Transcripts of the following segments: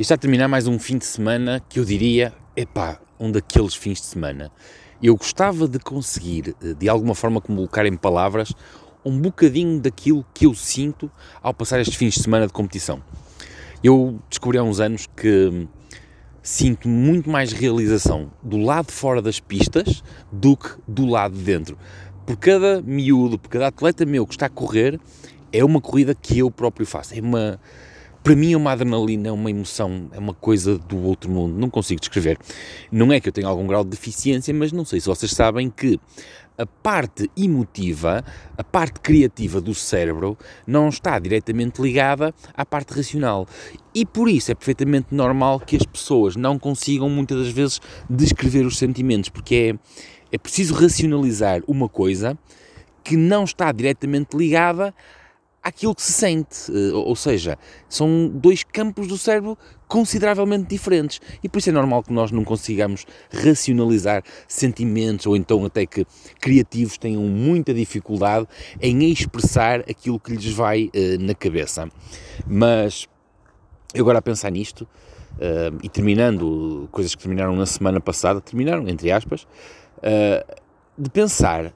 E está a terminar mais um fim de semana que eu diria, epá, um daqueles fins de semana. Eu gostava de conseguir, eh, de alguma forma, colocar em palavras um bocadinho daquilo que eu sinto ao passar estes fins de semana de competição. Eu descobri há uns anos que sinto muito mais realização do lado fora das pistas do que do lado de dentro. Por cada miúdo, por cada atleta meu que está a correr, é uma corrida que eu próprio faço. É uma para mim é uma adrenalina, é uma emoção, é uma coisa do outro mundo, não consigo descrever. Não é que eu tenha algum grau de deficiência, mas não sei se vocês sabem que a parte emotiva, a parte criativa do cérebro, não está diretamente ligada à parte racional. E por isso é perfeitamente normal que as pessoas não consigam muitas das vezes descrever os sentimentos, porque é, é preciso racionalizar uma coisa que não está diretamente ligada aquilo que se sente. Eh, ou seja, são dois campos do cérebro consideravelmente diferentes. E por isso é normal que nós não consigamos racionalizar sentimentos ou então até que criativos tenham muita dificuldade em expressar aquilo que lhes vai uh, na cabeça. Mas eu agora a pensar nisto uh, e terminando coisas que terminaram na semana passada, terminaram entre aspas, de pensar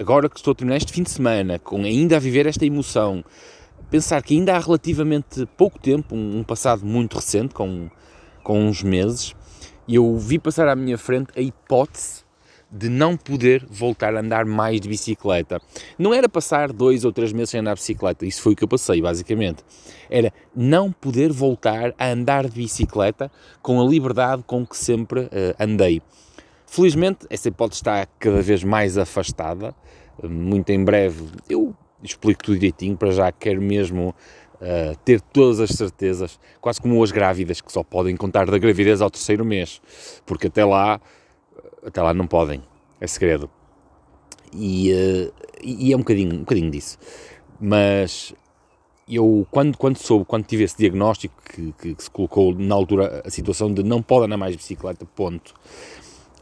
agora que estou a terminar este fim de semana, com ainda a viver esta emoção, pensar que ainda há relativamente pouco tempo, um, passado muito recente, com, com uns meses, eu vi passar à minha frente a hipótese de não poder voltar a andar mais de bicicleta. Não era passar dois ou três meses sem andar de bicicleta, isso foi o que eu passei, basicamente. Era não poder voltar a andar de bicicleta com a liberdade com que sempre uh, andei. Felizmente, essa hipótese está cada vez mais afastada. Muito em breve, eu explico tudo direitinho, para já quero mesmo uh, ter todas as certezas, quase como as grávidas, que só podem contar da gravidez ao terceiro mês, porque até lá, até lá não podem, é segredo. E, uh, e é um bocadinho, um bocadinho disso. Mas eu, quando, quando soube, quando tive esse diagnóstico que, que, que, se colocou na altura a situação de não pode andar mais bicicleta, ponto,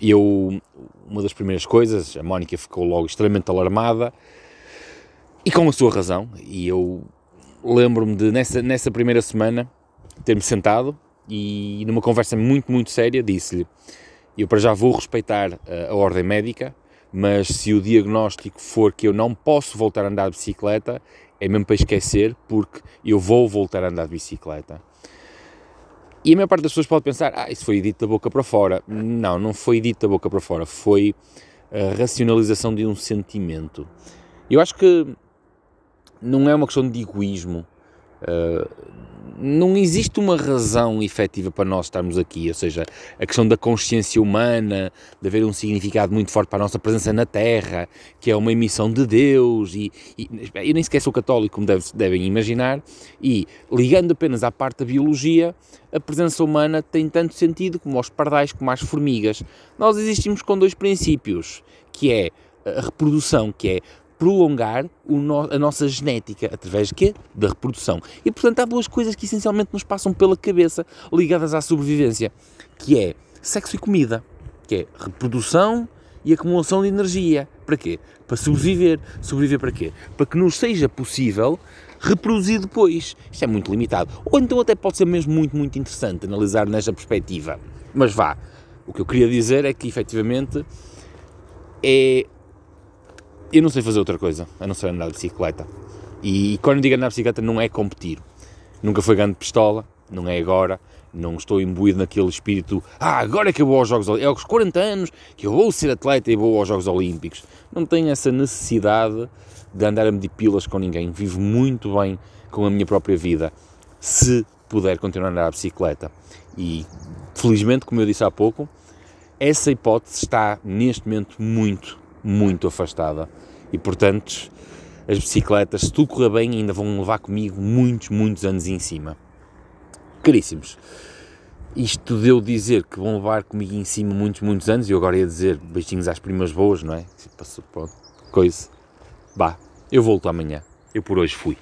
eu, uma das primeiras coisas, a Mónica ficou logo extremamente alarmada e com a sua razão. E eu lembro-me de, nessa, nessa primeira semana, ter-me sentado e numa conversa muito, muito séria, disse-lhe: Eu para já vou respeitar a, a ordem médica, mas se o diagnóstico for que eu não posso voltar a andar de bicicleta, é mesmo para esquecer, porque eu vou voltar a andar de bicicleta. E a maior parte das pessoas pode pensar, ah, isso foi dito da boca para fora. Não, não foi dito da boca para fora, foi a racionalização de um sentimento. Eu acho que não é uma questão de egoísmo. Uh, não existe uma razão efetiva para nós estarmos aqui, ou seja, a questão da consciência humana, de haver um significado muito forte para a nossa presença na Terra, que é uma emissão de Deus, e, e eu nem sequer sou católico, como deve, devem imaginar, e ligando apenas à parte da biologia, a presença humana tem tanto sentido como aos pardais, como às formigas. Nós existimos com dois princípios, que é a reprodução, que é prolongar no, a nossa genética através de quê? Da reprodução. E portanto há duas coisas que essencialmente nos passam pela cabeça ligadas à sobrevivência, que é sexo e comida, que é reprodução e acumulação de energia. Para quê? Para sobreviver. Sobreviver para quê? Para que nos seja possível reproduzir depois. Isto é muito limitado. Ou então até pode ser mesmo muito, muito interessante analisar nesta perspectiva. Mas vá, o que eu queria dizer é que efetivamente é eu não sei fazer outra coisa, a não ser andar de bicicleta. E quando digo andar de bicicleta não é competir. Nunca foi grande pistola, não é agora, não estou imbuído naquele espírito, ah, agora é que eu vou aos Jogos Olímpicos, é aos 40 anos que eu vou ser atleta e vou aos Jogos Olímpicos. Não tenho essa necessidade de andar a medir pilas com ninguém, vivo muito bem com a minha própria vida, se puder continuar a andar a bicicleta. E, felizmente, como eu disse há pouco, essa hipótese está neste momento muito, muito afastada. E portanto, as bicicletas, se tudo correr bem, ainda vão levar comigo muitos, muitos anos em cima. Caríssimos, isto deu dizer que vão levar comigo em cima muitos, muitos anos, e eu agora ia dizer beijinhos às primas boas, não é? Passou, pronto, coisa. Bah, eu volto amanhã. Eu por hoje fui.